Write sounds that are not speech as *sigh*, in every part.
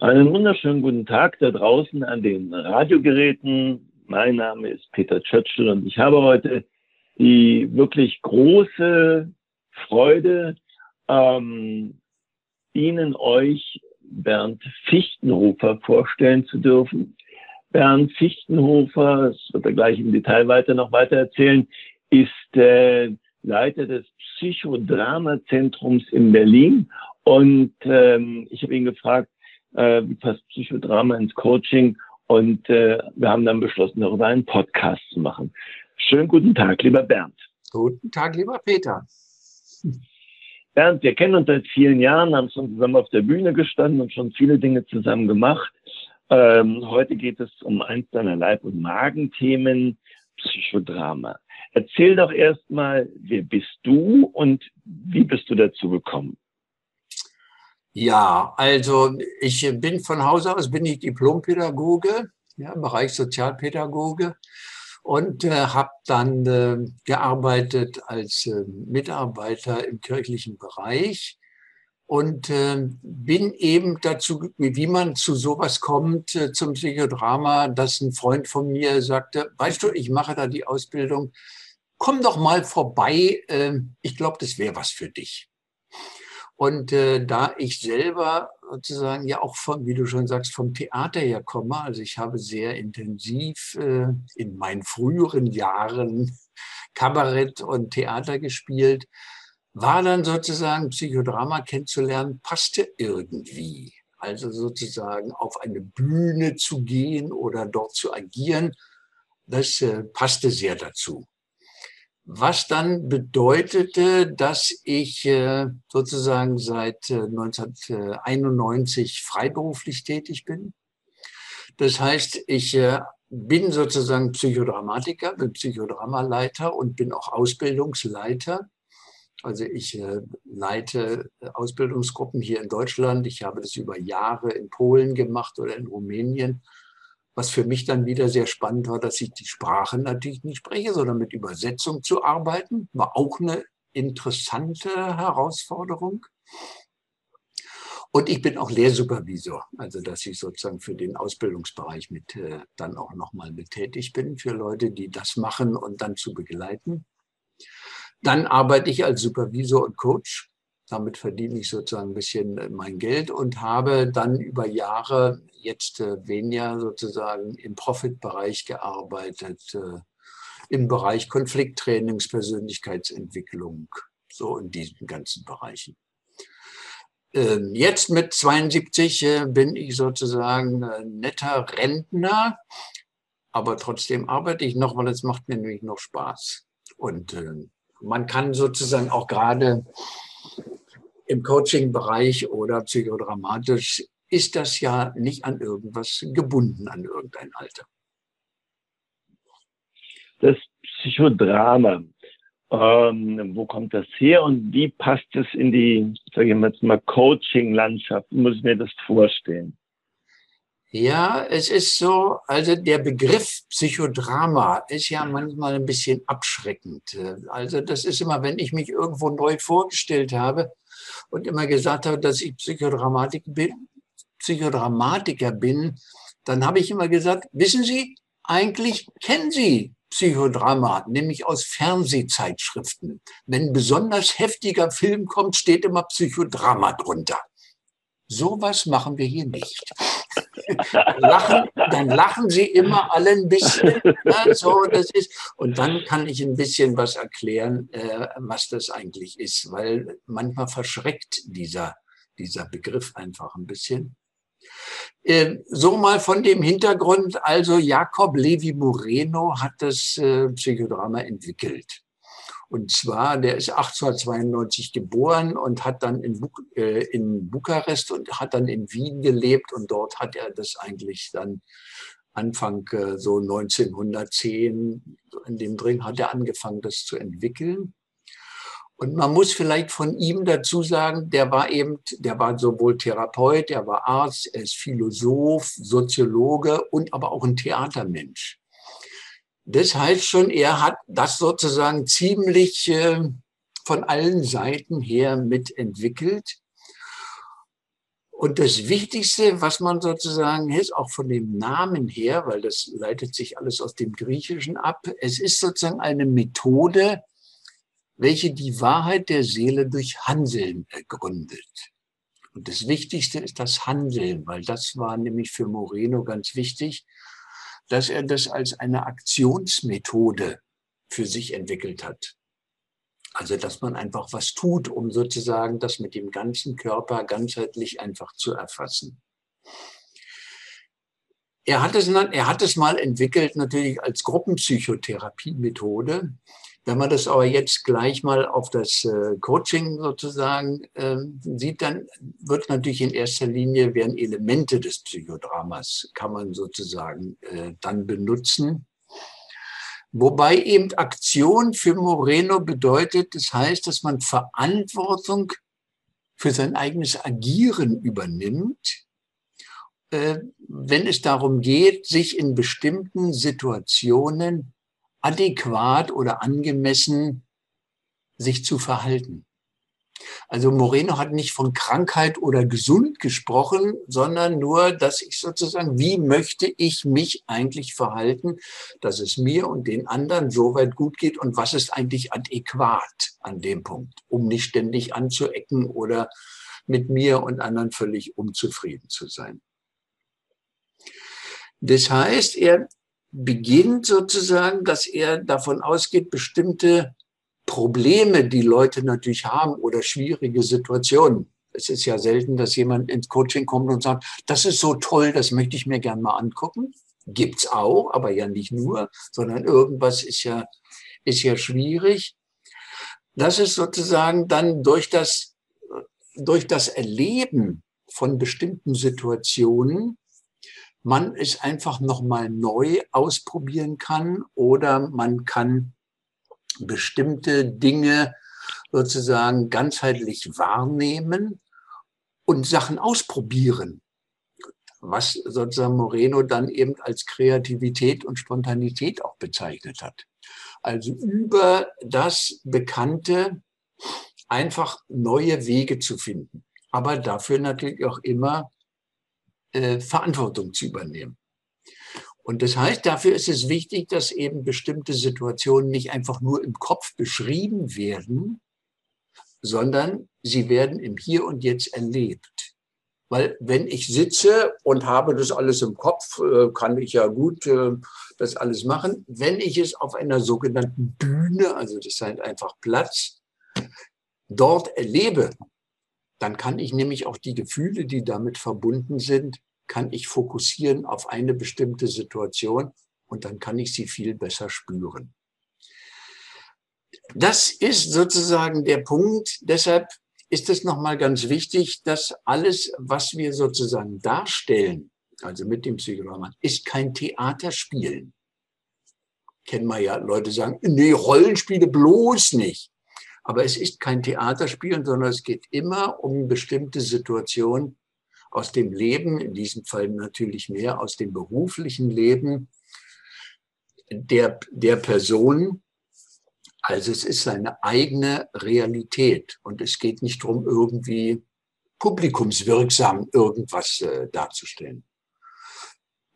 Einen wunderschönen guten Tag da draußen an den Radiogeräten. Mein Name ist Peter Churchill und ich habe heute die wirklich große Freude, ähm, Ihnen euch Bernd Fichtenhofer vorstellen zu dürfen. Bernd Fichtenhofer, das wird er gleich im Detail weiter noch weiter erzählen, ist äh, Leiter des Psychodramazentrums in Berlin. Und ähm, ich habe ihn gefragt, äh, wie passt Psychodrama ins Coaching? Und äh, wir haben dann beschlossen, darüber einen Podcast zu machen. Schönen guten Tag, lieber Bernd. Guten Tag, lieber Peter. Bernd, wir kennen uns seit vielen Jahren, haben schon zusammen auf der Bühne gestanden und schon viele Dinge zusammen gemacht. Ähm, heute geht es um eins deiner Leib- und Magenthemen, Psychodrama. Erzähl doch erstmal, wer bist du und wie bist du dazu gekommen? Ja, also ich bin von Hause aus bin ich Diplompädagoge, ja, im Bereich Sozialpädagoge und äh, habe dann äh, gearbeitet als äh, Mitarbeiter im kirchlichen Bereich und äh, bin eben dazu, wie man zu sowas kommt, äh, zum Psychodrama, dass ein Freund von mir sagte, weißt du, ich mache da die Ausbildung, komm doch mal vorbei, äh, ich glaube, das wäre was für dich. Und äh, da ich selber sozusagen ja auch von, wie du schon sagst, vom Theater her komme, also ich habe sehr intensiv äh, in meinen früheren Jahren *laughs* Kabarett und Theater gespielt, war dann sozusagen Psychodrama kennenzulernen, passte irgendwie. Also sozusagen auf eine Bühne zu gehen oder dort zu agieren, das äh, passte sehr dazu was dann bedeutete, dass ich äh, sozusagen seit 1991 äh, freiberuflich tätig bin. Das heißt, ich äh, bin sozusagen Psychodramatiker, bin Psychodramaleiter und bin auch Ausbildungsleiter. Also ich leite Ausbildungsgruppen hier in Deutschland. Ich habe das über Jahre in Polen gemacht oder in Rumänien was für mich dann wieder sehr spannend war, dass ich die Sprache natürlich nicht spreche, sondern mit Übersetzung zu arbeiten, war auch eine interessante Herausforderung. Und ich bin auch Lehrsupervisor, also dass ich sozusagen für den Ausbildungsbereich mit äh, dann auch nochmal mit tätig bin, für Leute, die das machen und dann zu begleiten. Dann arbeite ich als Supervisor und Coach damit verdiene ich sozusagen ein bisschen äh, mein Geld und habe dann über Jahre jetzt äh, weniger sozusagen im Profit-Bereich gearbeitet, äh, im Bereich Konflikttrainings, Persönlichkeitsentwicklung, so in diesen ganzen Bereichen. Ähm, jetzt mit 72 bin ich sozusagen netter Rentner, aber trotzdem arbeite ich noch, weil es macht mir nämlich noch Spaß. Und man kann sozusagen auch gerade im Coaching-Bereich oder psychodramatisch ist das ja nicht an irgendwas gebunden, an irgendein Alter. Das Psychodrama, ähm, wo kommt das her und wie passt es in die, sage ich jetzt mal, Coaching-Landschaft? Muss ich mir das vorstellen? Ja, es ist so, also der Begriff Psychodrama ist ja manchmal ein bisschen abschreckend. Also das ist immer, wenn ich mich irgendwo neu vorgestellt habe, und immer gesagt habe, dass ich Psychodramatiker bin, Psychodramatiker bin, dann habe ich immer gesagt, wissen Sie, eigentlich kennen Sie Psychodrama, nämlich aus Fernsehzeitschriften. Wenn ein besonders heftiger Film kommt, steht immer Psychodrama drunter. Sowas machen wir hier nicht. Lachen, dann lachen sie immer alle ein bisschen. Ja, so, das ist, und dann kann ich ein bisschen was erklären, äh, was das eigentlich ist, weil manchmal verschreckt dieser, dieser Begriff einfach ein bisschen. Äh, so mal von dem Hintergrund, also Jakob Levi Moreno hat das äh, Psychodrama entwickelt. Und zwar, der ist 1892 geboren und hat dann in, Buk äh, in Bukarest und hat dann in Wien gelebt und dort hat er das eigentlich dann Anfang äh, so 1910 in dem Dreh hat er angefangen, das zu entwickeln. Und man muss vielleicht von ihm dazu sagen, der war eben, der war sowohl Therapeut, der war Arzt, er ist Philosoph, Soziologe und aber auch ein Theatermensch. Das heißt schon, er hat das sozusagen ziemlich äh, von allen Seiten her mitentwickelt. Und das Wichtigste, was man sozusagen ist, auch von dem Namen her, weil das leitet sich alles aus dem Griechischen ab, es ist sozusagen eine Methode, welche die Wahrheit der Seele durch Handeln ergründet. Und das Wichtigste ist das Handeln, weil das war nämlich für Moreno ganz wichtig, dass er das als eine Aktionsmethode für sich entwickelt hat. Also, dass man einfach was tut, um sozusagen das mit dem ganzen Körper ganzheitlich einfach zu erfassen. Er hat es, er hat es mal entwickelt, natürlich als Gruppenpsychotherapie-Methode. Wenn man das aber jetzt gleich mal auf das äh, Coaching sozusagen äh, sieht, dann wird natürlich in erster Linie werden Elemente des Psychodramas, kann man sozusagen äh, dann benutzen. Wobei eben Aktion für Moreno bedeutet, das heißt, dass man Verantwortung für sein eigenes Agieren übernimmt, wenn es darum geht, sich in bestimmten Situationen adäquat oder angemessen sich zu verhalten. Also Moreno hat nicht von Krankheit oder gesund gesprochen, sondern nur, dass ich sozusagen, wie möchte ich mich eigentlich verhalten, dass es mir und den anderen so weit gut geht und was ist eigentlich adäquat an dem Punkt, um nicht ständig anzuecken oder mit mir und anderen völlig unzufrieden zu sein. Das heißt, er beginnt sozusagen, dass er davon ausgeht, bestimmte Probleme, die Leute natürlich haben oder schwierige Situationen. Es ist ja selten, dass jemand ins Coaching kommt und sagt, das ist so toll, das möchte ich mir gern mal angucken. Gibt's auch, aber ja nicht nur, sondern irgendwas ist ja, ist ja schwierig. Das ist sozusagen dann durch das, durch das Erleben von bestimmten Situationen man es einfach nochmal neu ausprobieren kann oder man kann bestimmte Dinge sozusagen ganzheitlich wahrnehmen und Sachen ausprobieren, was sozusagen Moreno dann eben als Kreativität und Spontanität auch bezeichnet hat. Also über das Bekannte einfach neue Wege zu finden, aber dafür natürlich auch immer äh, Verantwortung zu übernehmen. Und das heißt, dafür ist es wichtig, dass eben bestimmte Situationen nicht einfach nur im Kopf beschrieben werden, sondern sie werden im Hier und Jetzt erlebt. Weil wenn ich sitze und habe das alles im Kopf, äh, kann ich ja gut äh, das alles machen. Wenn ich es auf einer sogenannten Bühne, also das heißt einfach Platz, dort erlebe, dann kann ich nämlich auch die Gefühle, die damit verbunden sind, kann ich fokussieren auf eine bestimmte Situation und dann kann ich sie viel besser spüren. Das ist sozusagen der Punkt. Deshalb ist es nochmal ganz wichtig, dass alles, was wir sozusagen darstellen, also mit dem Psychodrama, ist kein Theaterspielen. Kennen wir ja, Leute sagen, nee, Rollenspiele bloß nicht. Aber es ist kein Theaterspielen, sondern es geht immer um bestimmte Situationen aus dem Leben, in diesem Fall natürlich mehr aus dem beruflichen Leben der, der Person. Also es ist seine eigene Realität und es geht nicht darum, irgendwie publikumswirksam irgendwas äh, darzustellen.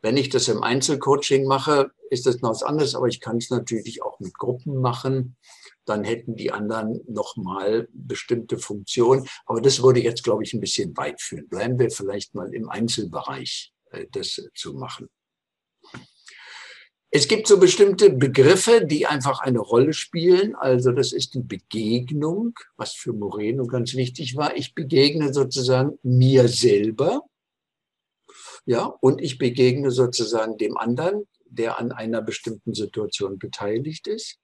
Wenn ich das im Einzelcoaching mache, ist das noch was anderes, aber ich kann es natürlich auch mit Gruppen machen dann hätten die anderen nochmal bestimmte Funktionen. Aber das würde jetzt, glaube ich, ein bisschen weit führen. Bleiben wir vielleicht mal im Einzelbereich, äh, das zu machen. Es gibt so bestimmte Begriffe, die einfach eine Rolle spielen. Also das ist die Begegnung, was für Moreno ganz wichtig war. Ich begegne sozusagen mir selber. Ja, und ich begegne sozusagen dem anderen, der an einer bestimmten Situation beteiligt ist.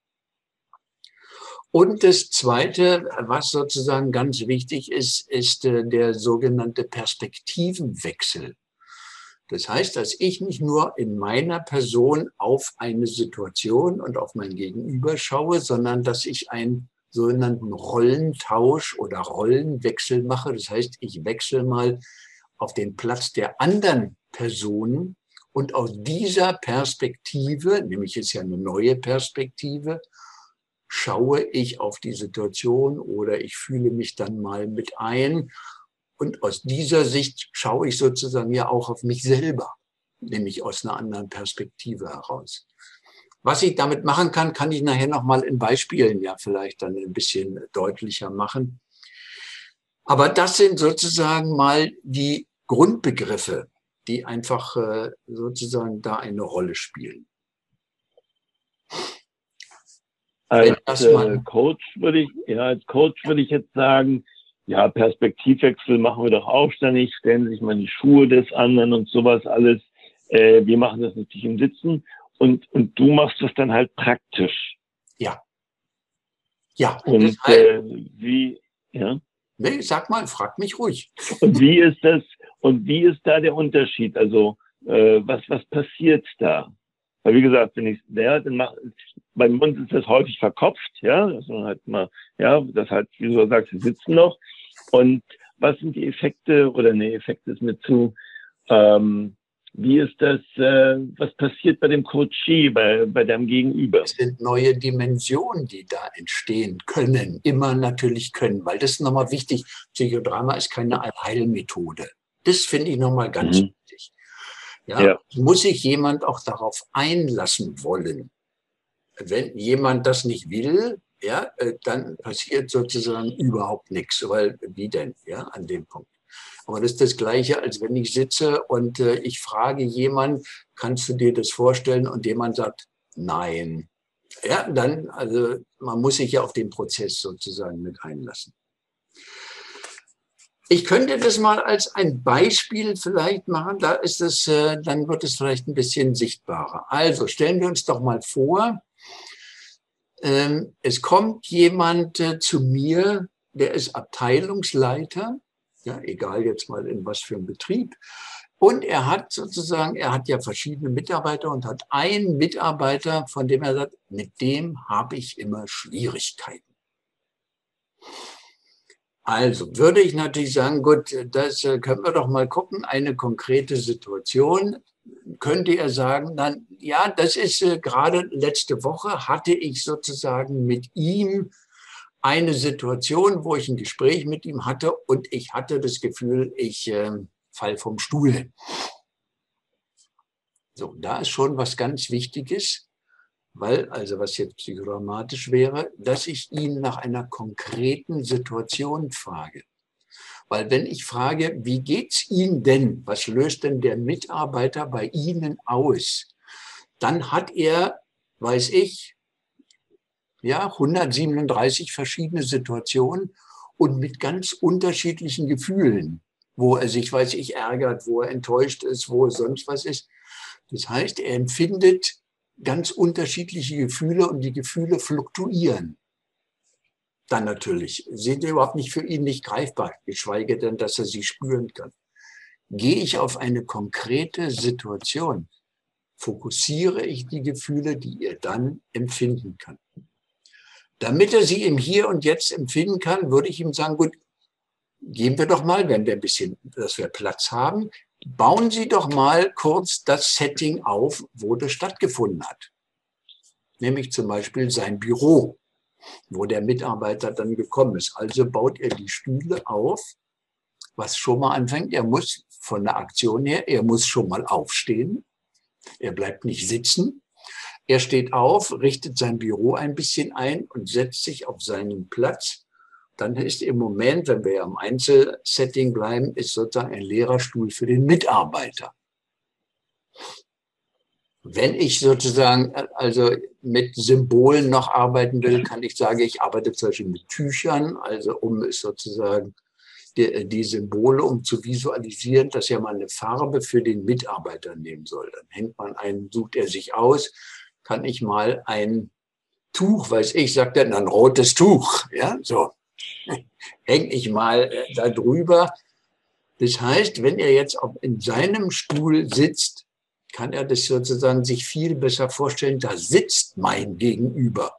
Und das Zweite, was sozusagen ganz wichtig ist, ist äh, der sogenannte Perspektivenwechsel. Das heißt, dass ich nicht nur in meiner Person auf eine Situation und auf mein Gegenüber schaue, sondern dass ich einen sogenannten Rollentausch oder Rollenwechsel mache. Das heißt, ich wechsle mal auf den Platz der anderen Personen und aus dieser Perspektive, nämlich ist ja eine neue Perspektive, schaue ich auf die Situation oder ich fühle mich dann mal mit ein. Und aus dieser Sicht schaue ich sozusagen ja auch auf mich selber, nämlich aus einer anderen Perspektive heraus. Was ich damit machen kann, kann ich nachher nochmal in Beispielen ja vielleicht dann ein bisschen deutlicher machen. Aber das sind sozusagen mal die Grundbegriffe, die einfach äh, sozusagen da eine Rolle spielen. Als äh, Coach würde ich, ja, als Coach würde ich jetzt sagen, ja, Perspektivwechsel machen wir doch auch ständig, stellen sich mal die Schuhe des anderen und sowas alles. Äh, wir machen das natürlich im Sitzen und, und du machst das dann halt praktisch. Ja. Ja. Und äh, wie, ja. Nee, sag mal, frag mich ruhig. *laughs* Und wie ist das, und wie ist da der Unterschied? Also, äh, was, was passiert da? Weil, wie gesagt, wenn ich ja, dann mach, bei uns ist das häufig verkopft, ja, dass man halt mal, ja, das halt, wie du sagst, wir sitzen noch. Und was sind die Effekte, oder nee, Effekte ist mir zu, ähm, wie ist das, äh, was passiert bei dem Coachee, bei, bei deinem Gegenüber? Es sind neue Dimensionen, die da entstehen können, immer natürlich können, weil das ist nochmal wichtig. Psychodrama ist keine Heilmethode. Das finde ich nochmal ganz mhm. wichtig. Ja, ja. Muss sich jemand auch darauf einlassen wollen? Wenn jemand das nicht will, ja, äh, dann passiert sozusagen überhaupt nichts, weil wie denn, ja, an dem Punkt. Aber das ist das Gleiche, als wenn ich sitze und äh, ich frage jemanden, kannst du dir das vorstellen? Und jemand sagt, nein. Ja, dann, also man muss sich ja auf den Prozess sozusagen mit einlassen. Ich könnte das mal als ein Beispiel vielleicht machen, da ist es, äh, dann wird es vielleicht ein bisschen sichtbarer. Also stellen wir uns doch mal vor, ähm, es kommt jemand äh, zu mir, der ist Abteilungsleiter ja, egal jetzt mal in was für einem Betrieb. Und er hat sozusagen, er hat ja verschiedene Mitarbeiter und hat einen Mitarbeiter, von dem er sagt, mit dem habe ich immer Schwierigkeiten. Also würde ich natürlich sagen, gut, das äh, können wir doch mal gucken, eine konkrete Situation. Könnte er sagen, dann, ja, das ist äh, gerade letzte Woche hatte ich sozusagen mit ihm eine Situation, wo ich ein Gespräch mit ihm hatte und ich hatte das Gefühl, ich äh, fall vom Stuhl. So, da ist schon was ganz Wichtiges, weil, also was jetzt psychodramatisch wäre, dass ich ihn nach einer konkreten Situation frage. Weil wenn ich frage, wie geht's Ihnen denn? Was löst denn der Mitarbeiter bei Ihnen aus? Dann hat er, weiß ich, ja, 137 verschiedene Situationen und mit ganz unterschiedlichen Gefühlen, wo er sich, weiß ich, ärgert, wo er enttäuscht ist, wo es sonst was ist. Das heißt, er empfindet ganz unterschiedliche Gefühle und die Gefühle fluktuieren. Dann natürlich sind überhaupt nicht für ihn nicht greifbar, geschweige denn, dass er sie spüren kann. Gehe ich auf eine konkrete Situation, fokussiere ich die Gefühle, die er dann empfinden kann. Damit er sie im Hier und Jetzt empfinden kann, würde ich ihm sagen, gut, gehen wir doch mal, wenn wir ein bisschen, dass wir Platz haben, bauen Sie doch mal kurz das Setting auf, wo das stattgefunden hat. Nämlich zum Beispiel sein Büro, wo der Mitarbeiter dann gekommen ist. Also baut er die Stühle auf, was schon mal anfängt. Er muss von der Aktion her, er muss schon mal aufstehen. Er bleibt nicht sitzen, er steht auf, richtet sein Büro ein bisschen ein und setzt sich auf seinen Platz. Dann ist im Moment, wenn wir am Einzelsetting bleiben, ist sozusagen ein Lehrerstuhl für den Mitarbeiter. Wenn ich sozusagen also mit Symbolen noch arbeiten will, kann ich sagen, ich arbeite zum Beispiel mit Tüchern, also um es sozusagen die, die, Symbole, um zu visualisieren, dass er mal eine Farbe für den Mitarbeiter nehmen soll. Dann hängt man einen, sucht er sich aus, kann ich mal ein Tuch, weiß ich, sagt er, ein rotes Tuch, ja, so, *laughs* hänge ich mal äh, da drüber. Das heißt, wenn er jetzt in seinem Stuhl sitzt, kann er das sozusagen sich viel besser vorstellen, da sitzt mein Gegenüber.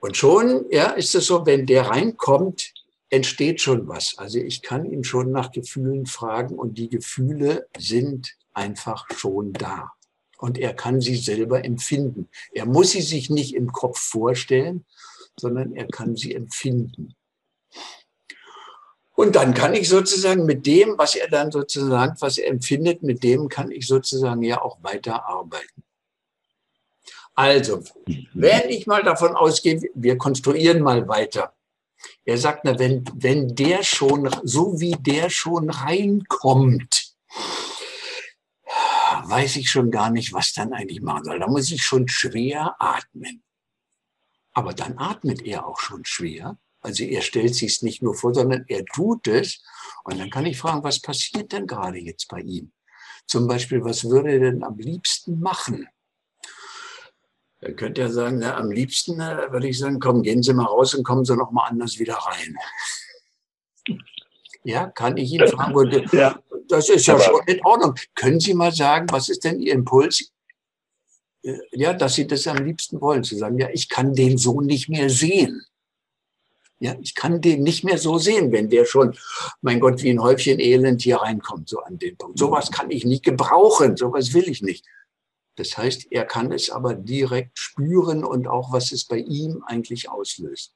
Und schon, ja, ist es so, wenn der reinkommt, entsteht schon was. Also ich kann ihn schon nach Gefühlen fragen und die Gefühle sind einfach schon da und er kann sie selber empfinden. Er muss sie sich nicht im Kopf vorstellen, sondern er kann sie empfinden. Und dann kann ich sozusagen mit dem, was er dann sozusagen, was er empfindet, mit dem kann ich sozusagen ja auch weiter arbeiten. Also, wenn ich mal davon ausgehe, wir konstruieren mal weiter. Er sagt, na, wenn, wenn der schon, so wie der schon reinkommt, weiß ich schon gar nicht, was dann eigentlich machen soll. Da muss ich schon schwer atmen. Aber dann atmet er auch schon schwer. Also er stellt sich es nicht nur vor, sondern er tut es. Und dann kann ich fragen, was passiert denn gerade jetzt bei ihm? Zum Beispiel, was würde er denn am liebsten machen? Dann könnte er sagen, na, am liebsten na, würde ich sagen, komm, gehen Sie mal raus und kommen Sie noch mal anders wieder rein. Ja, kann ich Ihnen fragen? Ja. Das ist ja Aber schon in Ordnung. Können Sie mal sagen, was ist denn Ihr Impuls? Äh, ja, dass Sie das am liebsten wollen. Zu sagen, ja, ich kann den so nicht mehr sehen. Ja, ich kann den nicht mehr so sehen, wenn der schon, mein Gott, wie ein Häufchen Elend hier reinkommt, so an den Punkt. Sowas kann ich nicht gebrauchen, sowas will ich nicht. Das heißt, er kann es aber direkt spüren und auch, was es bei ihm eigentlich auslöst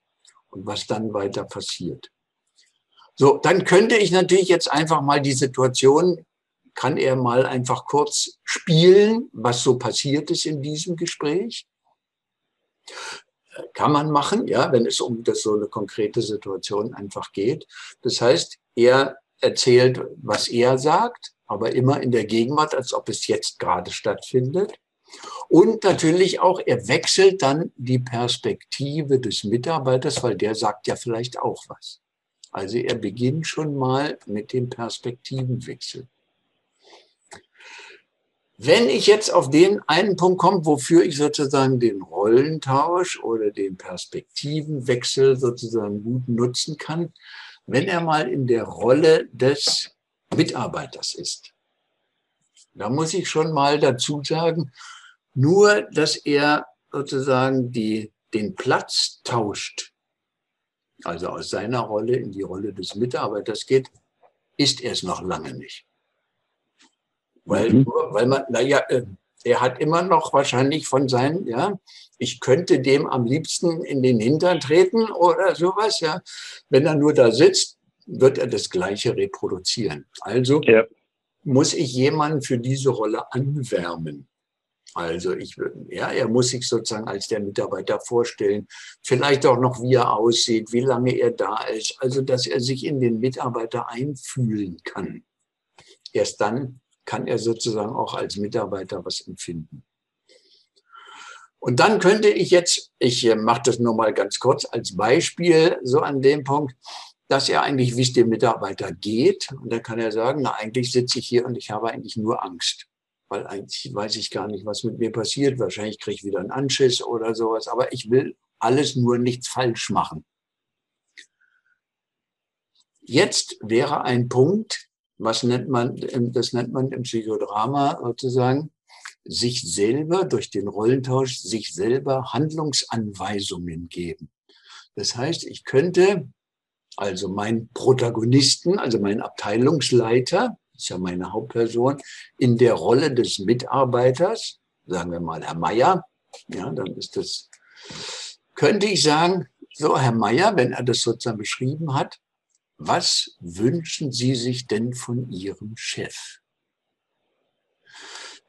und was dann weiter passiert. So, dann könnte ich natürlich jetzt einfach mal die Situation, kann er mal einfach kurz spielen, was so passiert ist in diesem Gespräch. Kann man machen, ja, wenn es um das so eine konkrete Situation einfach geht. Das heißt, er erzählt, was er sagt, aber immer in der Gegenwart, als ob es jetzt gerade stattfindet. Und natürlich auch, er wechselt dann die Perspektive des Mitarbeiters, weil der sagt ja vielleicht auch was. Also er beginnt schon mal mit dem Perspektivenwechsel. Wenn ich jetzt auf den einen Punkt komme, wofür ich sozusagen den Rollentausch oder den Perspektivenwechsel sozusagen gut nutzen kann, wenn er mal in der Rolle des Mitarbeiters ist. Da muss ich schon mal dazu sagen, nur dass er sozusagen die, den Platz tauscht, also aus seiner Rolle in die Rolle des Mitarbeiters geht, ist er es noch lange nicht. Weil, mhm. weil man, naja, äh, er hat immer noch wahrscheinlich von seinen, ja, ich könnte dem am liebsten in den Hintern treten oder sowas, ja. Wenn er nur da sitzt, wird er das Gleiche reproduzieren. Also ja. muss ich jemanden für diese Rolle anwärmen. Also ich würde, ja, er muss sich sozusagen als der Mitarbeiter vorstellen, vielleicht auch noch, wie er aussieht, wie lange er da ist, also dass er sich in den Mitarbeiter einfühlen kann. Erst dann kann er sozusagen auch als Mitarbeiter was empfinden. Und dann könnte ich jetzt, ich äh, mache das nur mal ganz kurz als Beispiel, so an dem Punkt, dass er eigentlich, wie es dem Mitarbeiter geht. Und dann kann er sagen, na, eigentlich sitze ich hier und ich habe eigentlich nur Angst. Weil eigentlich weiß ich gar nicht, was mit mir passiert. Wahrscheinlich kriege ich wieder einen Anschiss oder sowas. Aber ich will alles nur nichts falsch machen. Jetzt wäre ein Punkt, was nennt man, das nennt man im Psychodrama sozusagen, sich selber durch den Rollentausch, sich selber Handlungsanweisungen geben. Das heißt, ich könnte also meinen Protagonisten, also meinen Abteilungsleiter, ist ja meine Hauptperson, in der Rolle des Mitarbeiters, sagen wir mal Herr Meier, ja, dann ist das, könnte ich sagen, so Herr Meier, wenn er das sozusagen beschrieben hat, was wünschen Sie sich denn von Ihrem Chef?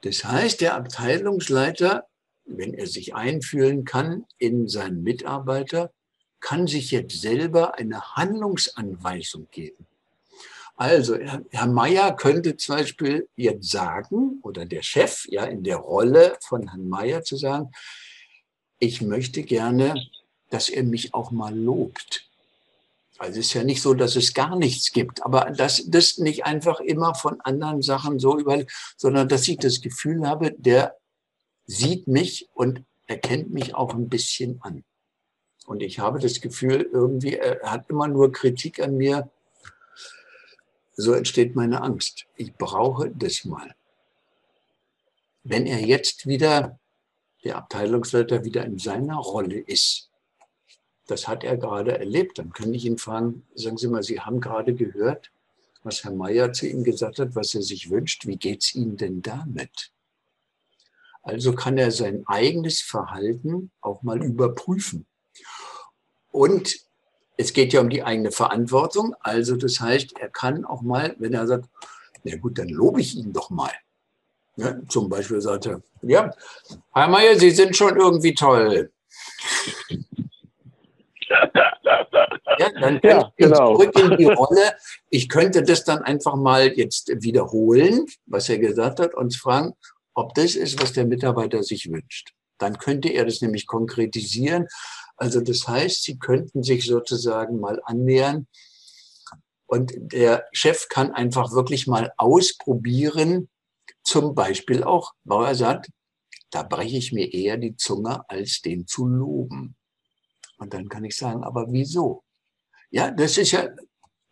Das heißt, der Abteilungsleiter, wenn er sich einfühlen kann in seinen Mitarbeiter, kann sich jetzt selber eine Handlungsanweisung geben. Also, Herr Meier könnte zum Beispiel jetzt sagen, oder der Chef, ja, in der Rolle von Herrn Meier zu sagen, ich möchte gerne, dass er mich auch mal lobt. Also es ist ja nicht so, dass es gar nichts gibt, aber dass das nicht einfach immer von anderen Sachen so über, sondern dass ich das Gefühl habe, der sieht mich und erkennt mich auch ein bisschen an. Und ich habe das Gefühl, irgendwie, er hat immer nur Kritik an mir. So entsteht meine Angst. Ich brauche das mal. Wenn er jetzt wieder, der Abteilungsleiter wieder in seiner Rolle ist, das hat er gerade erlebt. Dann kann ich ihn fragen, sagen Sie mal, Sie haben gerade gehört, was Herr Mayer zu ihm gesagt hat, was er sich wünscht. Wie geht es Ihnen denn damit? Also kann er sein eigenes Verhalten auch mal überprüfen. Und es geht ja um die eigene Verantwortung. Also das heißt, er kann auch mal, wenn er sagt, na gut, dann lobe ich ihn doch mal. Ja, zum Beispiel sagt er, ja, Herr Mayer, Sie sind schon irgendwie toll. Ja, dann *laughs* ja, genau. zurück in die Rolle. Ich könnte das dann einfach mal jetzt wiederholen, was er gesagt hat, und fragen, ob das ist, was der Mitarbeiter sich wünscht. Dann könnte er das nämlich konkretisieren. Also das heißt, Sie könnten sich sozusagen mal annähern und der Chef kann einfach wirklich mal ausprobieren, zum Beispiel auch, Bauer sagt, da breche ich mir eher die Zunge, als den zu loben. Und dann kann ich sagen, aber wieso? Ja, das ist ja,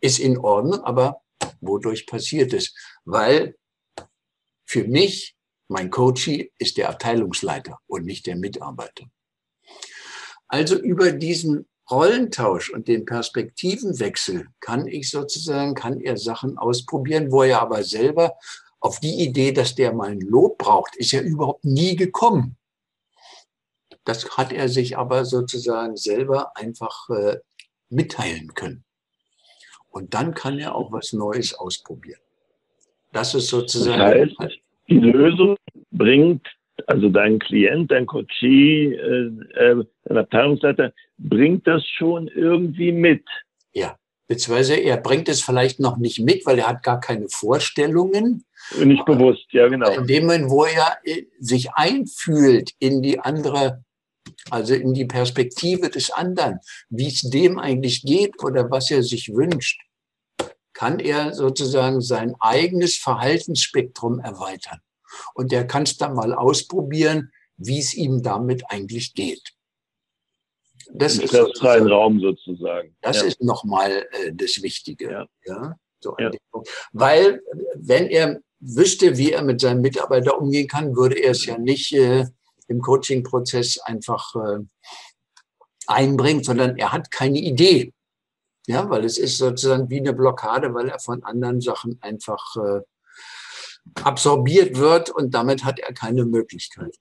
ist in Ordnung, aber wodurch passiert es? Weil für mich, mein Coachie ist der Abteilungsleiter und nicht der Mitarbeiter. Also über diesen Rollentausch und den Perspektivenwechsel kann ich sozusagen, kann er Sachen ausprobieren, wo er aber selber auf die Idee, dass der mal ein Lob braucht, ist ja überhaupt nie gekommen. Das hat er sich aber sozusagen selber einfach äh, mitteilen können. Und dann kann er auch was Neues ausprobieren. Das ist sozusagen. Das heißt, die Lösung bringt, also dein Klient, dein Coachee, äh, äh, dein Abteilungsleiter, bringt das schon irgendwie mit. Ja, beziehungsweise er bringt es vielleicht noch nicht mit, weil er hat gar keine Vorstellungen. Nicht bewusst, ja genau. In dem Moment, wo er äh, sich einfühlt in die andere also in die Perspektive des anderen, wie es dem eigentlich geht oder was er sich wünscht, kann er sozusagen sein eigenes Verhaltensspektrum erweitern. Und er kann es dann mal ausprobieren, wie es ihm damit eigentlich geht. Das ist freien Raum sozusagen. Das ja. ist nochmal äh, das Wichtige. Ja. ja? So ja. Weil wenn er wüsste, wie er mit seinem Mitarbeiter umgehen kann, würde er es ja nicht äh, im Coaching-Prozess einfach äh, einbringt, sondern er hat keine Idee. Ja, weil es ist sozusagen wie eine Blockade, weil er von anderen Sachen einfach äh, absorbiert wird und damit hat er keine Möglichkeit.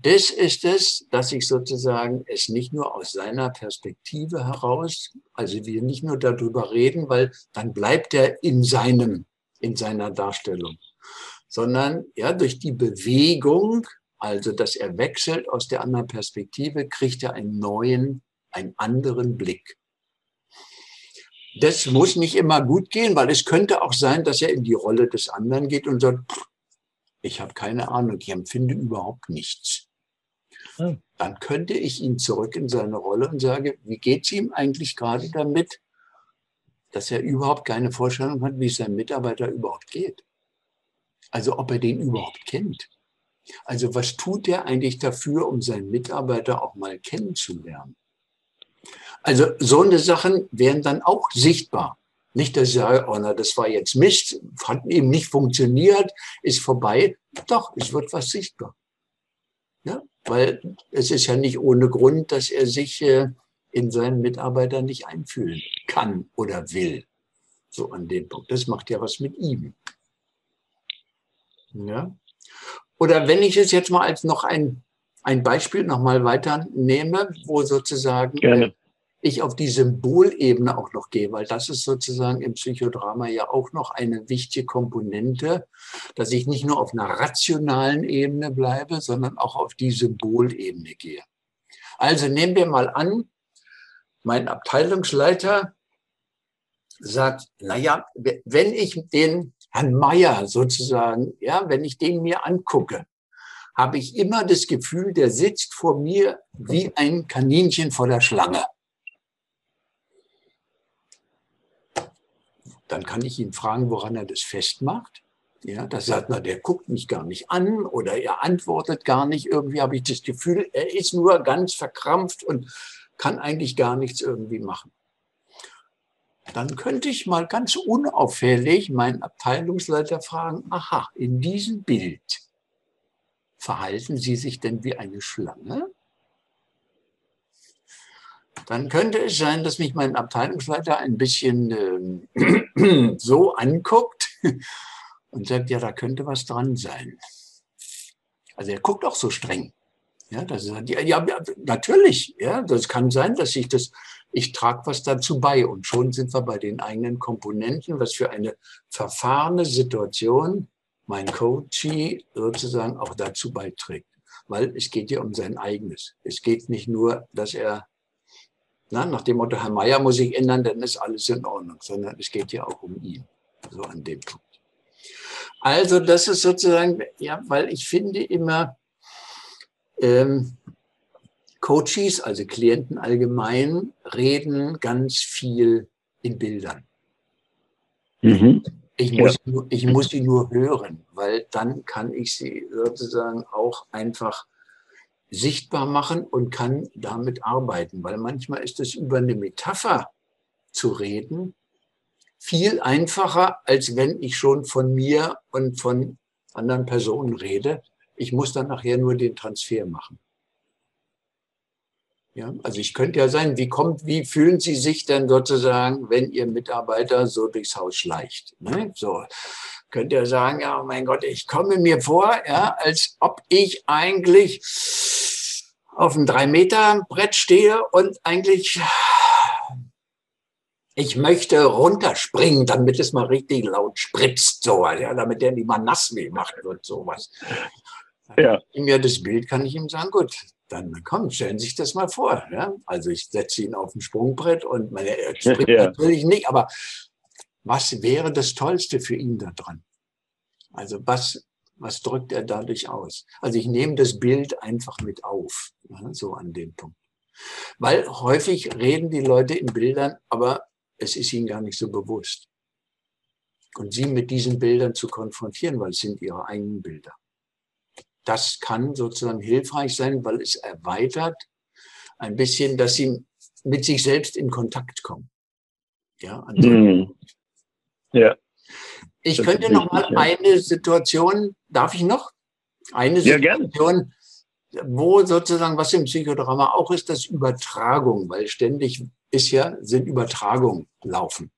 Das ist es, dass ich sozusagen es nicht nur aus seiner Perspektive heraus, also wir nicht nur darüber reden, weil dann bleibt er in seinem, in seiner Darstellung, sondern ja, durch die Bewegung also dass er wechselt aus der anderen Perspektive, kriegt er einen neuen, einen anderen Blick. Das muss nicht immer gut gehen, weil es könnte auch sein, dass er in die Rolle des anderen geht und sagt, ich habe keine Ahnung, ich empfinde überhaupt nichts. Hm. Dann könnte ich ihn zurück in seine Rolle und sage, wie geht es ihm eigentlich gerade damit, dass er überhaupt keine Vorstellung hat, wie es seinem Mitarbeiter überhaupt geht. Also ob er den überhaupt kennt. Also was tut er eigentlich dafür, um seinen Mitarbeiter auch mal kennenzulernen? Also so eine Sachen werden dann auch sichtbar. Nicht, dass ich sage, oh, na, das war jetzt Mist, hat eben nicht funktioniert, ist vorbei. Doch, es wird was sichtbar. Ja, weil es ist ja nicht ohne Grund, dass er sich äh, in seinen Mitarbeiter nicht einfühlen kann oder will. So an dem Punkt. Das macht ja was mit ihm. Ja. Oder wenn ich es jetzt mal als noch ein, ein Beispiel nochmal weiter nehme, wo sozusagen Gerne. ich auf die Symbolebene auch noch gehe, weil das ist sozusagen im Psychodrama ja auch noch eine wichtige Komponente, dass ich nicht nur auf einer rationalen Ebene bleibe, sondern auch auf die Symbolebene gehe. Also nehmen wir mal an, mein Abteilungsleiter sagt, naja, wenn ich den Herrn Meier sozusagen, ja, wenn ich den mir angucke, habe ich immer das Gefühl, der sitzt vor mir wie ein Kaninchen vor der Schlange. Dann kann ich ihn fragen, woran er das festmacht. Ja, das sagt, na, der guckt mich gar nicht an oder er antwortet gar nicht. Irgendwie habe ich das Gefühl, er ist nur ganz verkrampft und kann eigentlich gar nichts irgendwie machen dann könnte ich mal ganz unauffällig meinen Abteilungsleiter fragen, aha, in diesem Bild verhalten Sie sich denn wie eine Schlange? Dann könnte es sein, dass mich mein Abteilungsleiter ein bisschen äh, *clears throat* so anguckt und sagt, ja, da könnte was dran sein. Also er guckt auch so streng. Ja, das ist, ja, ja, natürlich. Ja, das kann sein, dass ich das, ich trage was dazu bei und schon sind wir bei den eigenen Komponenten, was für eine verfahrene Situation mein Coachie sozusagen auch dazu beiträgt. Weil es geht ja um sein eigenes. Es geht nicht nur, dass er na, nach dem Motto, Herr Meier muss ich ändern, dann ist alles in Ordnung, sondern es geht ja auch um ihn. So an dem Punkt. Also das ist sozusagen, ja, weil ich finde immer, ähm, Coaches, also Klienten allgemein, reden ganz viel in Bildern. Mhm. Ich, muss, ja. nur, ich muss sie nur hören, weil dann kann ich sie sozusagen auch einfach sichtbar machen und kann damit arbeiten, weil manchmal ist es über eine Metapher zu reden viel einfacher, als wenn ich schon von mir und von anderen Personen rede. Ich muss dann nachher nur den Transfer machen. Ja, also ich könnte ja sein, wie kommt, wie fühlen Sie sich denn sozusagen, wenn Ihr Mitarbeiter so durchs Haus schleicht? Ne? So könnt ihr sagen, ja, mein Gott, ich komme mir vor, ja, als ob ich eigentlich auf einem drei Meter Brett stehe und eigentlich ich möchte runterspringen, damit es mal richtig laut spritzt, so, ja, damit der nicht mal nass weh macht wird, sowas. Ja. Mir das Bild kann ich ihm sagen, gut, dann komm, stellen Sie sich das mal vor. Ja? Also ich setze ihn auf ein Sprungbrett und meine, er *laughs* springt ja. natürlich nicht, aber was wäre das Tollste für ihn da dran? Also was, was drückt er dadurch aus? Also ich nehme das Bild einfach mit auf, ja, so an dem Punkt. Weil häufig reden die Leute in Bildern, aber es ist ihnen gar nicht so bewusst. Und sie mit diesen Bildern zu konfrontieren, weil es sind ihre eigenen Bilder das kann sozusagen hilfreich sein, weil es erweitert ein bisschen, dass sie mit sich selbst in Kontakt kommen. Ja, mhm. ja. Ich könnte noch mal ja. eine Situation, darf ich noch? Eine Situation, ja, wo sozusagen, was im Psychodrama auch ist, das Übertragung, weil ständig ist ja, sind Übertragungen laufen.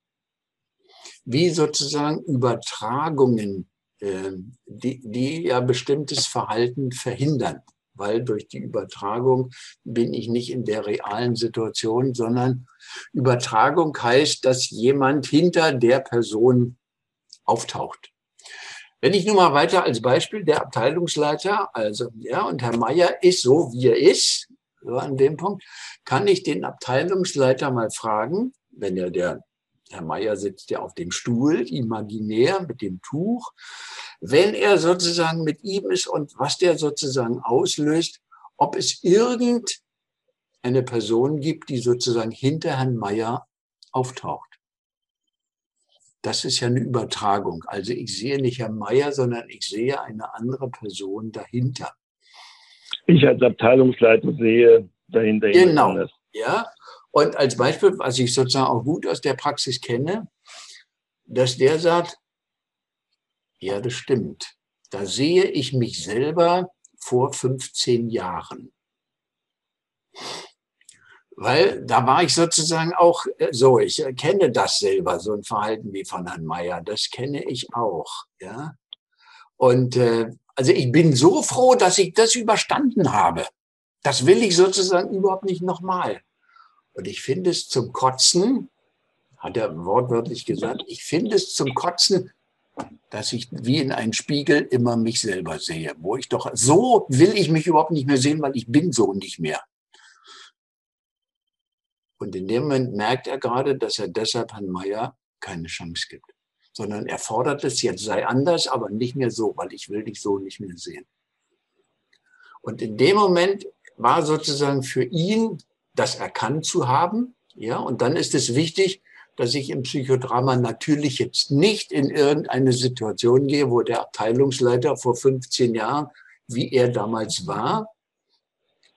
Wie sozusagen Übertragungen die, die ja bestimmtes Verhalten verhindern, weil durch die Übertragung bin ich nicht in der realen Situation, sondern Übertragung heißt, dass jemand hinter der Person auftaucht. Wenn ich nun mal weiter als Beispiel, der Abteilungsleiter, also ja, und Herr Meier ist so, wie er ist, so an dem Punkt, kann ich den Abteilungsleiter mal fragen, wenn er der Herr Meier sitzt ja auf dem Stuhl, imaginär mit dem Tuch. Wenn er sozusagen mit ihm ist und was der sozusagen auslöst, ob es irgendeine Person gibt, die sozusagen hinter Herrn Meier auftaucht. Das ist ja eine Übertragung. Also ich sehe nicht Herrn Meier, sondern ich sehe eine andere Person dahinter. Ich als Abteilungsleiter sehe dahinter. Genau. Ja, und als Beispiel, was ich sozusagen auch gut aus der Praxis kenne, dass der sagt, ja, das stimmt. Da sehe ich mich selber vor 15 Jahren. Weil da war ich sozusagen auch äh, so, ich kenne das selber, so ein Verhalten wie von Herrn Mayer, das kenne ich auch. Ja? Und äh, also ich bin so froh, dass ich das überstanden habe. Das will ich sozusagen überhaupt nicht nochmal. Und ich finde es zum Kotzen, hat er wortwörtlich gesagt, ich finde es zum Kotzen, dass ich wie in einen Spiegel immer mich selber sehe, wo ich doch, so will ich mich überhaupt nicht mehr sehen, weil ich bin so nicht mehr. Und in dem Moment merkt er gerade, dass er deshalb Herrn Meier keine Chance gibt, sondern er fordert es, jetzt sei anders, aber nicht mehr so, weil ich will dich so nicht mehr sehen. Und in dem Moment war sozusagen für ihn das erkannt zu haben. Ja, und dann ist es wichtig, dass ich im Psychodrama natürlich jetzt nicht in irgendeine Situation gehe, wo der Abteilungsleiter vor 15 Jahren, wie er damals war,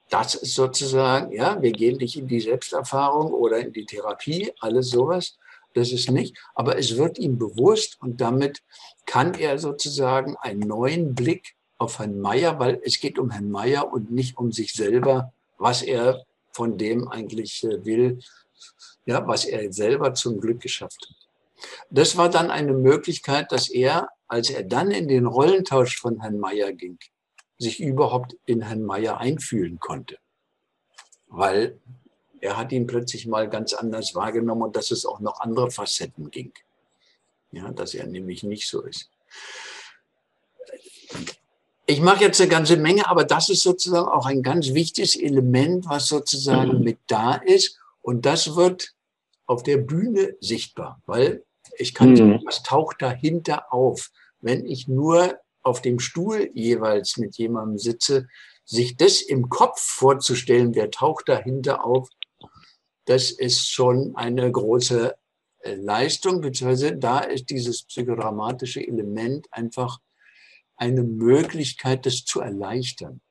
das ist sozusagen, ja, wir gehen nicht in die Selbsterfahrung oder in die Therapie, alles sowas. Das ist nicht, aber es wird ihm bewusst und damit kann er sozusagen einen neuen Blick auf Herrn Meier, weil es geht um Herrn Meier und nicht um sich selber, was er von dem eigentlich äh, will, ja, was er selber zum Glück geschafft hat. Das war dann eine Möglichkeit, dass er, als er dann in den Rollentausch von Herrn Meyer ging, sich überhaupt in Herrn Meier einfühlen konnte. Weil er hat ihn plötzlich mal ganz anders wahrgenommen und dass es auch noch andere Facetten ging. Ja, dass er nämlich nicht so ist. Ich mache jetzt eine ganze Menge, aber das ist sozusagen auch ein ganz wichtiges Element, was sozusagen mit da ist. Und das wird auf der Bühne sichtbar, weil ich kann mhm. sagen, was taucht dahinter auf, wenn ich nur auf dem Stuhl jeweils mit jemandem sitze, sich das im Kopf vorzustellen, wer taucht dahinter auf, das ist schon eine große äh, Leistung, beziehungsweise da ist dieses psychodramatische Element einfach eine Möglichkeit, das zu erleichtern,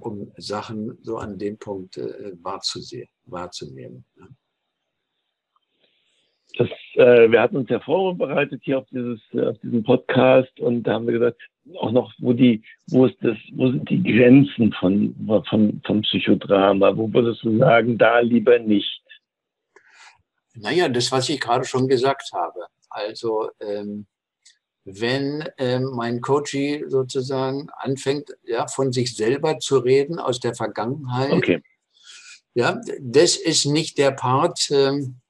um Sachen so an dem Punkt äh, wahrzusehen, wahrzunehmen. Ne? Das, äh, wir hatten uns ja vorbereitet hier auf dieses, äh, auf diesen Podcast und da haben wir gesagt, auch noch, wo die, wo ist das, wo sind die Grenzen von, von, von Psychodrama? Wo würdest du sagen, da lieber nicht? Naja, das, was ich gerade schon gesagt habe. Also, ähm, wenn ähm, mein Coachie sozusagen anfängt, ja, von sich selber zu reden aus der Vergangenheit. Okay. Ja, das ist nicht der Part, ähm,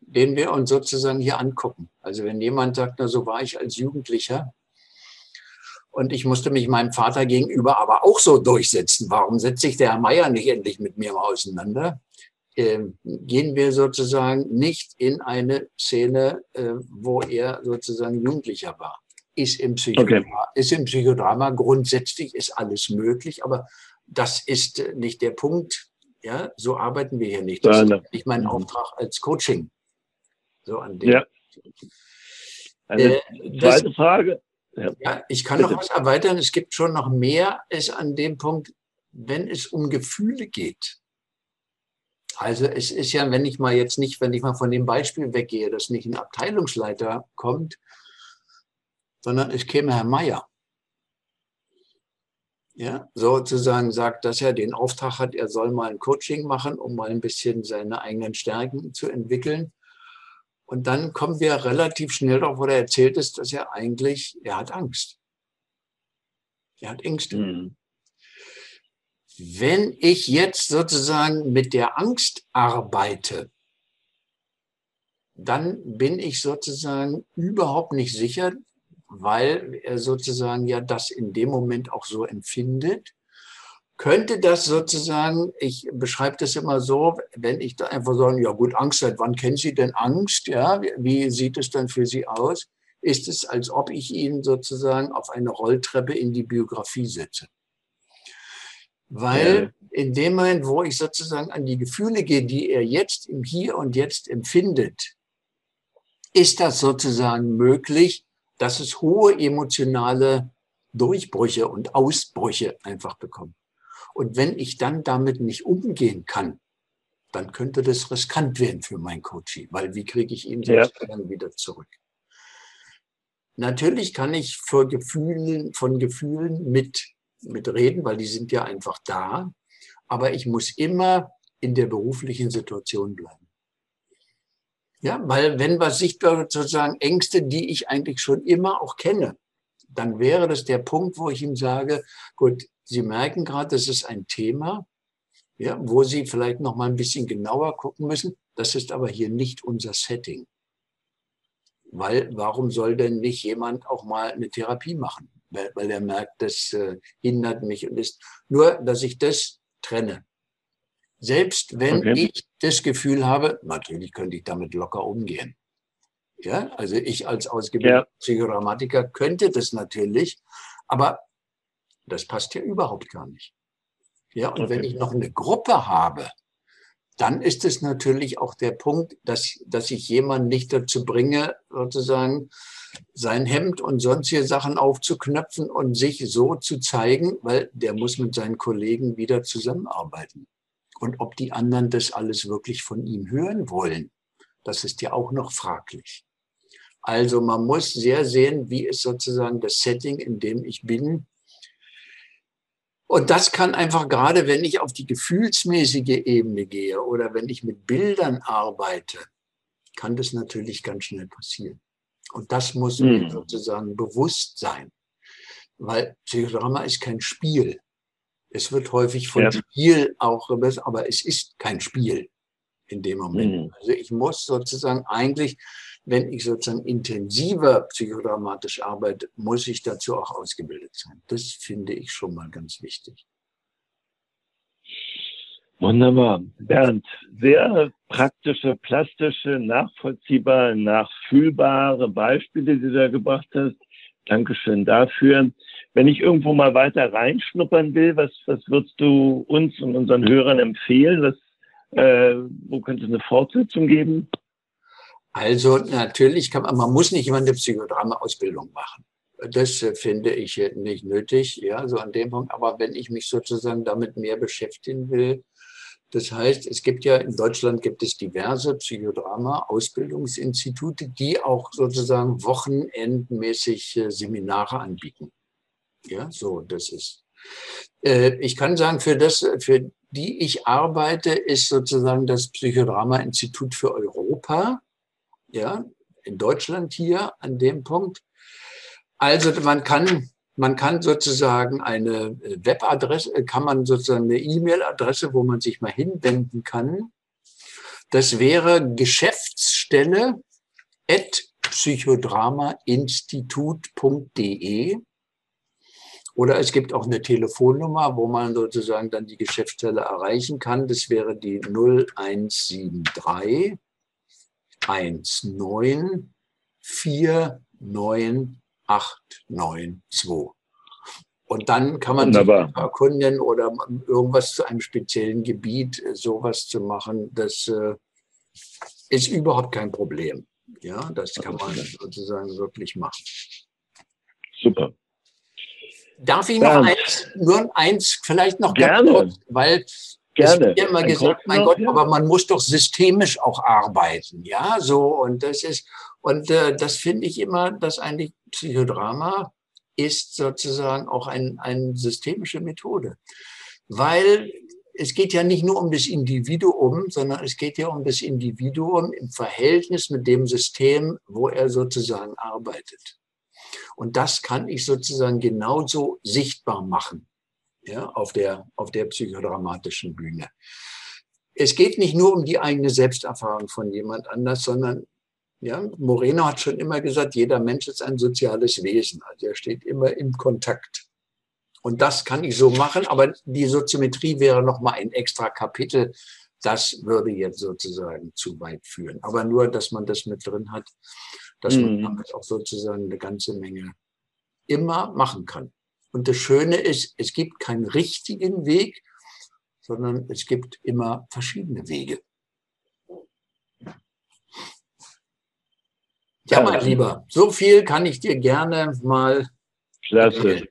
den wir uns sozusagen hier angucken. Also wenn jemand sagt, na, so war ich als Jugendlicher und ich musste mich meinem Vater gegenüber aber auch so durchsetzen. Warum setzt sich der Herr Meier nicht endlich mit mir auseinander? Äh, gehen wir sozusagen nicht in eine Szene, äh, wo er sozusagen Jugendlicher war. Ist im, Psychodrama, okay. ist im Psychodrama grundsätzlich ist alles möglich, aber das ist nicht der Punkt. Ja, so arbeiten wir hier nicht. Das ist nicht mein mhm. Auftrag als Coaching. So an dem. Ja. Eine äh, zweite das, Frage. Ja. ja, ich kann Bitte. noch was erweitern. Es gibt schon noch mehr, ist an dem Punkt, wenn es um Gefühle geht also es ist ja, wenn ich mal jetzt nicht, wenn ich mal von dem Beispiel weggehe, dass nicht ein Abteilungsleiter kommt, sondern es käme Herr Meier. Ja, sozusagen sagt, dass er den Auftrag hat, er soll mal ein Coaching machen, um mal ein bisschen seine eigenen Stärken zu entwickeln. Und dann kommen wir relativ schnell darauf, wo er erzählt ist, dass er eigentlich, er hat Angst. Er hat Ängste. Mhm. Wenn ich jetzt sozusagen mit der Angst arbeite, dann bin ich sozusagen überhaupt nicht sicher, weil er sozusagen ja das in dem Moment auch so empfindet. Könnte das sozusagen, ich beschreibe das immer so, wenn ich da einfach sage, ja gut, Angst, seit wann kennen Sie denn Angst? Ja, wie sieht es dann für Sie aus? Ist es, als ob ich Ihnen sozusagen auf eine Rolltreppe in die Biografie setze. Weil in dem Moment, wo ich sozusagen an die Gefühle gehe, die er jetzt im Hier und Jetzt empfindet, ist das sozusagen möglich, dass es hohe emotionale Durchbrüche und Ausbrüche einfach bekommt. Und wenn ich dann damit nicht umgehen kann, dann könnte das riskant werden für mein Coaching, weil wie kriege ich ihn ja. wieder zurück? Natürlich kann ich vor Gefühlen, von Gefühlen mit mit reden, weil die sind ja einfach da. Aber ich muss immer in der beruflichen Situation bleiben. Ja, weil wenn was sichtbar wird, sozusagen Ängste, die ich eigentlich schon immer auch kenne, dann wäre das der Punkt, wo ich ihm sage, gut, Sie merken gerade, das ist ein Thema, ja, wo Sie vielleicht noch mal ein bisschen genauer gucken müssen. Das ist aber hier nicht unser Setting. Weil warum soll denn nicht jemand auch mal eine Therapie machen? Weil er merkt, das äh, hindert mich und ist nur, dass ich das trenne. Selbst wenn okay. ich das Gefühl habe, natürlich könnte ich damit locker umgehen. Ja, also ich als ausgebildeter ja. Psychodrammatiker könnte das natürlich, aber das passt ja überhaupt gar nicht. Ja, und okay. wenn ich noch eine Gruppe habe, dann ist es natürlich auch der Punkt, dass, dass ich jemanden nicht dazu bringe, sozusagen sein Hemd und sonstige Sachen aufzuknöpfen und sich so zu zeigen, weil der muss mit seinen Kollegen wieder zusammenarbeiten. Und ob die anderen das alles wirklich von ihm hören wollen, das ist ja auch noch fraglich. Also man muss sehr sehen, wie ist sozusagen das Setting, in dem ich bin, und das kann einfach gerade, wenn ich auf die gefühlsmäßige Ebene gehe oder wenn ich mit Bildern arbeite, kann das natürlich ganz schnell passieren. Und das muss mhm. sozusagen bewusst sein. weil Psychodrama ist kein Spiel. Es wird häufig von ja. Spiel auch, aber es ist kein Spiel in dem Moment. Mhm. Also ich muss sozusagen eigentlich, wenn ich sozusagen intensiver psychodramatisch arbeite, muss ich dazu auch ausgebildet sein. Das finde ich schon mal ganz wichtig. Wunderbar. Bernd, sehr praktische, plastische, nachvollziehbare, nachfühlbare Beispiele, die du da gebracht hast. Dankeschön dafür. Wenn ich irgendwo mal weiter reinschnuppern will, was, was würdest du uns und unseren Hörern empfehlen? Was, äh, wo könnte es eine Fortsetzung geben? Also natürlich kann man, man muss nicht immer eine Psychodrama-Ausbildung machen. Das äh, finde ich nicht nötig, ja, so an dem Punkt. Aber wenn ich mich sozusagen damit mehr beschäftigen will, das heißt, es gibt ja in Deutschland gibt es diverse Psychodrama-Ausbildungsinstitute, die auch sozusagen wochenendmäßig äh, Seminare anbieten. Ja, so, das ist. Äh, ich kann sagen, für das, für die ich arbeite, ist sozusagen das Psychodrama-Institut für Europa. Ja, in Deutschland hier an dem Punkt. Also man kann man kann sozusagen eine äh, Webadresse, äh, kann man sozusagen eine E-Mail-Adresse, wo man sich mal hinwenden kann. Das wäre Geschäftsstelle at psychodramainstitut.de oder es gibt auch eine Telefonnummer, wo man sozusagen dann die Geschäftsstelle erreichen kann. Das wäre die 0173 19 49 892. Und dann kann man Wunderbar. sich erkunden oder irgendwas zu einem speziellen Gebiet, äh, sowas zu machen, das äh, ist überhaupt kein Problem. Ja, das kann man sozusagen wirklich machen. Super. Darf ich noch ja. eins, nur eins, vielleicht noch Gerne. Kurz, weil Gerne. Es wird immer gesagt, mein Gott, aber man muss doch systemisch auch arbeiten, ja, so und das ist und äh, das finde ich immer, dass eigentlich Psychodrama ist sozusagen auch ein, eine systemische Methode, weil es geht ja nicht nur um das Individuum, sondern es geht ja um das Individuum im Verhältnis mit dem System, wo er sozusagen arbeitet. Und das kann ich sozusagen genauso sichtbar machen ja, auf, der, auf der psychodramatischen Bühne. Es geht nicht nur um die eigene Selbsterfahrung von jemand anders, sondern ja, Moreno hat schon immer gesagt, jeder Mensch ist ein soziales Wesen. Also er steht immer im Kontakt. Und das kann ich so machen, aber die Soziometrie wäre nochmal ein extra Kapitel. Das würde jetzt sozusagen zu weit führen. Aber nur, dass man das mit drin hat, dass man mhm. damit auch sozusagen eine ganze Menge immer machen kann. Und das Schöne ist, es gibt keinen richtigen Weg, sondern es gibt immer verschiedene Wege. Ja, mein Lieber, so viel kann ich dir gerne mal. Klasse.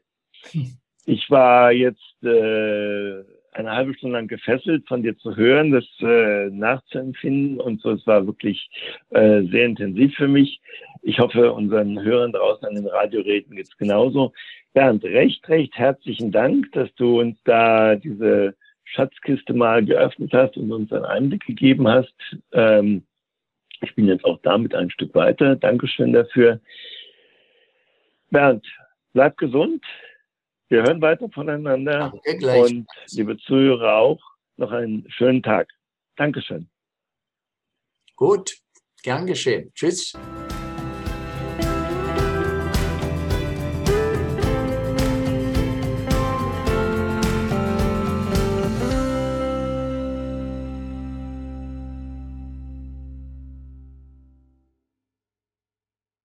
Ich war jetzt äh, eine halbe Stunde lang gefesselt, von dir zu hören, das äh, nachzuempfinden und so. Es war wirklich äh, sehr intensiv für mich. Ich hoffe, unseren Hörern draußen an den Radioräten geht es genauso. Bernd, recht, recht herzlichen Dank, dass du uns da diese Schatzkiste mal geöffnet hast und uns einen Einblick gegeben hast. Ähm, ich bin jetzt auch damit ein Stück weiter. Dankeschön dafür. Bernd, bleib gesund. Wir hören weiter voneinander. Und liebe Zuhörer auch, noch einen schönen Tag. Dankeschön. Gut, gern geschehen. Tschüss.